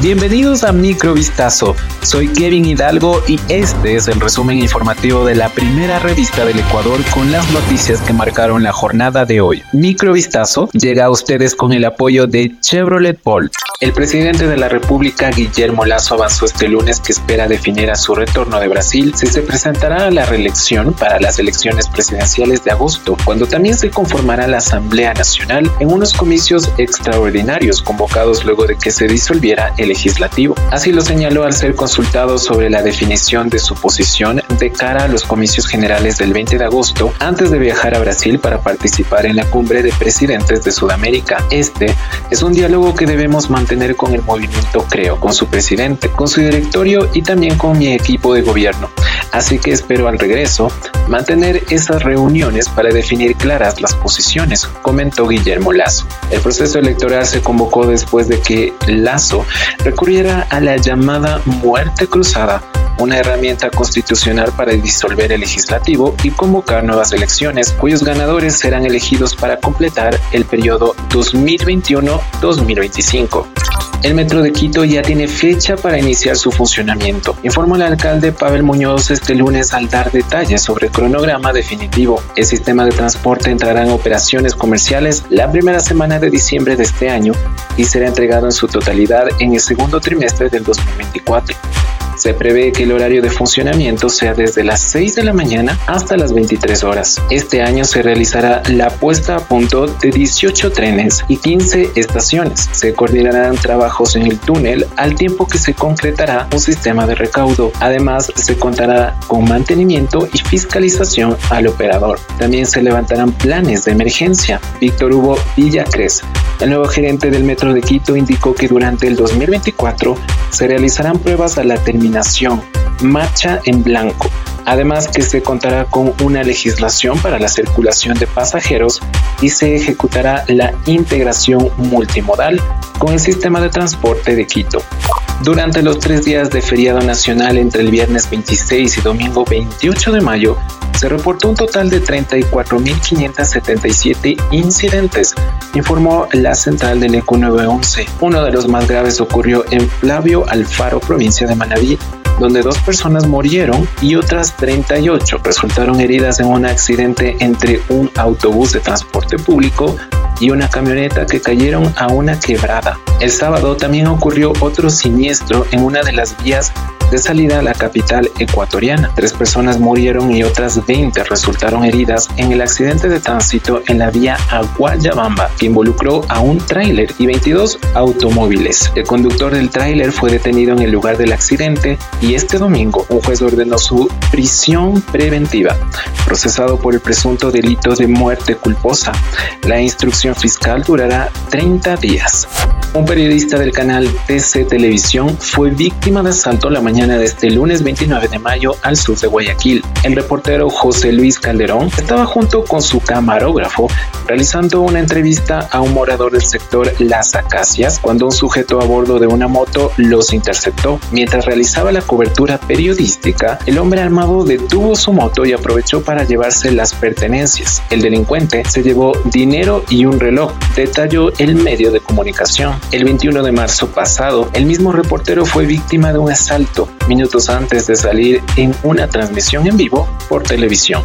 Bienvenidos a Microvistazo. Soy Kevin Hidalgo y este es el resumen informativo de la primera revista del Ecuador con las noticias que marcaron la jornada de hoy. Microvistazo llega a ustedes con el apoyo de Chevrolet Bolt. El presidente de la República, Guillermo Lazo, avanzó este lunes que espera definir a su retorno de Brasil si se presentará a la reelección para las elecciones presidenciales de agosto, cuando también se conformará la Asamblea Nacional en unos comicios extraordinarios convocados luego de que se disolviera el legislativo. Así lo señaló al ser consultado sobre la definición de su posición de cara a los comicios generales del 20 de agosto antes de viajar a Brasil para participar en la cumbre de presidentes de Sudamérica. Este es un diálogo que debemos mantener con el movimiento Creo, con su presidente, con su directorio y también con mi equipo de gobierno. Así que espero al regreso mantener esas reuniones para definir claras las posiciones, comentó Guillermo Lazo. El proceso electoral se convocó después de que Lazo recurriera a la llamada muerte cruzada, una herramienta constitucional para disolver el legislativo y convocar nuevas elecciones, cuyos ganadores serán elegidos para completar el periodo 2021-2025. El Metro de Quito ya tiene fecha para iniciar su funcionamiento, informó el alcalde Pavel Muñoz este lunes al dar detalles sobre el cronograma definitivo. El sistema de transporte entrará en operaciones comerciales la primera semana de diciembre de este año y será entregado en su totalidad en el segundo trimestre del 2024. Se prevé que el horario de funcionamiento sea desde las 6 de la mañana hasta las 23 horas. Este año se realizará la puesta a punto de 18 trenes y 15 estaciones. Se coordinarán trabajos en el túnel al tiempo que se concretará un sistema de recaudo. Además, se contará con mantenimiento y fiscalización al operador. También se levantarán planes de emergencia. Víctor Hugo Villacres, el nuevo gerente del Metro de Quito, indicó que durante el 2024 se realizarán pruebas a la terminación marcha en blanco. Además que se contará con una legislación para la circulación de pasajeros y se ejecutará la integración multimodal con el sistema de transporte de Quito. Durante los tres días de feriado nacional entre el viernes 26 y domingo 28 de mayo, se reportó un total de 34.577 incidentes, informó la central del ECU 911. Uno de los más graves ocurrió en Flavio Alfaro, provincia de Manabí, donde dos personas murieron y otras 38 resultaron heridas en un accidente entre un autobús de transporte público y una camioneta que cayeron a una quebrada. El sábado también ocurrió otro siniestro en una de las vías de salida a la capital ecuatoriana. Tres personas murieron y otras 20 resultaron heridas en el accidente de tránsito en la vía Aguayabamba, que involucró a un tráiler y 22 automóviles. El conductor del tráiler fue detenido en el lugar del accidente y este domingo un juez ordenó su prisión preventiva, procesado por el presunto delito de muerte culposa. La instrucción fiscal durará 30 días. Un periodista del canal TC Televisión fue víctima de asalto la mañana de este lunes 29 de mayo al sur de Guayaquil. El reportero José Luis Calderón estaba junto con su camarógrafo realizando una entrevista a un morador del sector Las Acacias cuando un sujeto a bordo de una moto los interceptó. Mientras realizaba la cobertura periodística, el hombre armado detuvo su moto y aprovechó para llevarse las pertenencias. El delincuente se llevó dinero y un reloj, detalló el medio de comunicación. El 21 de marzo pasado, el mismo reportero fue víctima de un asalto minutos antes de salir en una transmisión en vivo por televisión.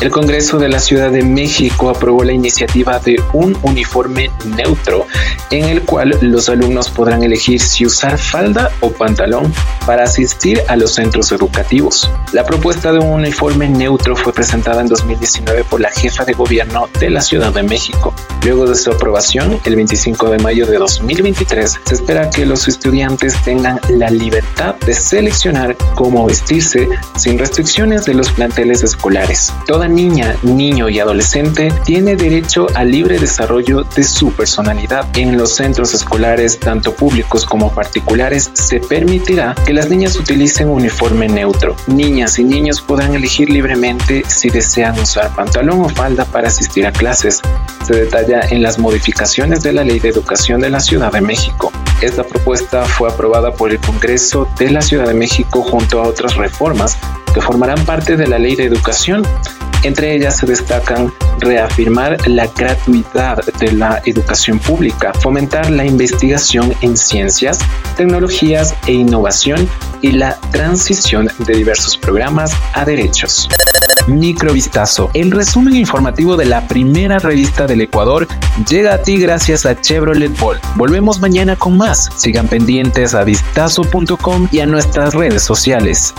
El Congreso de la Ciudad de México aprobó la iniciativa de un uniforme neutro en el cual los alumnos podrán elegir si usar falda o pantalón para asistir a los centros educativos. La propuesta de un uniforme neutro fue presentada en 2019 por la jefa de gobierno de la Ciudad de México. Luego de su aprobación, el 25 de mayo de 2023, se espera que los estudiantes tengan la libertad de seleccionar cómo vestirse sin restricciones de los planteles escolares. Niña, niño y adolescente tiene derecho al libre desarrollo de su personalidad. En los centros escolares, tanto públicos como particulares, se permitirá que las niñas utilicen uniforme neutro. Niñas y niños podrán elegir libremente si desean usar pantalón o falda para asistir a clases. Se detalla en las modificaciones de la Ley de Educación de la Ciudad de México. Esta propuesta fue aprobada por el Congreso de la Ciudad de México junto a otras reformas que formarán parte de la Ley de Educación Entre ellas se destacan reafirmar la gratuidad de la educación pública, fomentar la investigación en ciencias, tecnologías e innovación y la transición de diversos programas a derechos. Microvistazo. El resumen informativo de la primera revista del Ecuador llega a ti gracias a Chevrolet Bolt. Volvemos mañana con más. Sigan pendientes a vistazo.com y a nuestras redes sociales.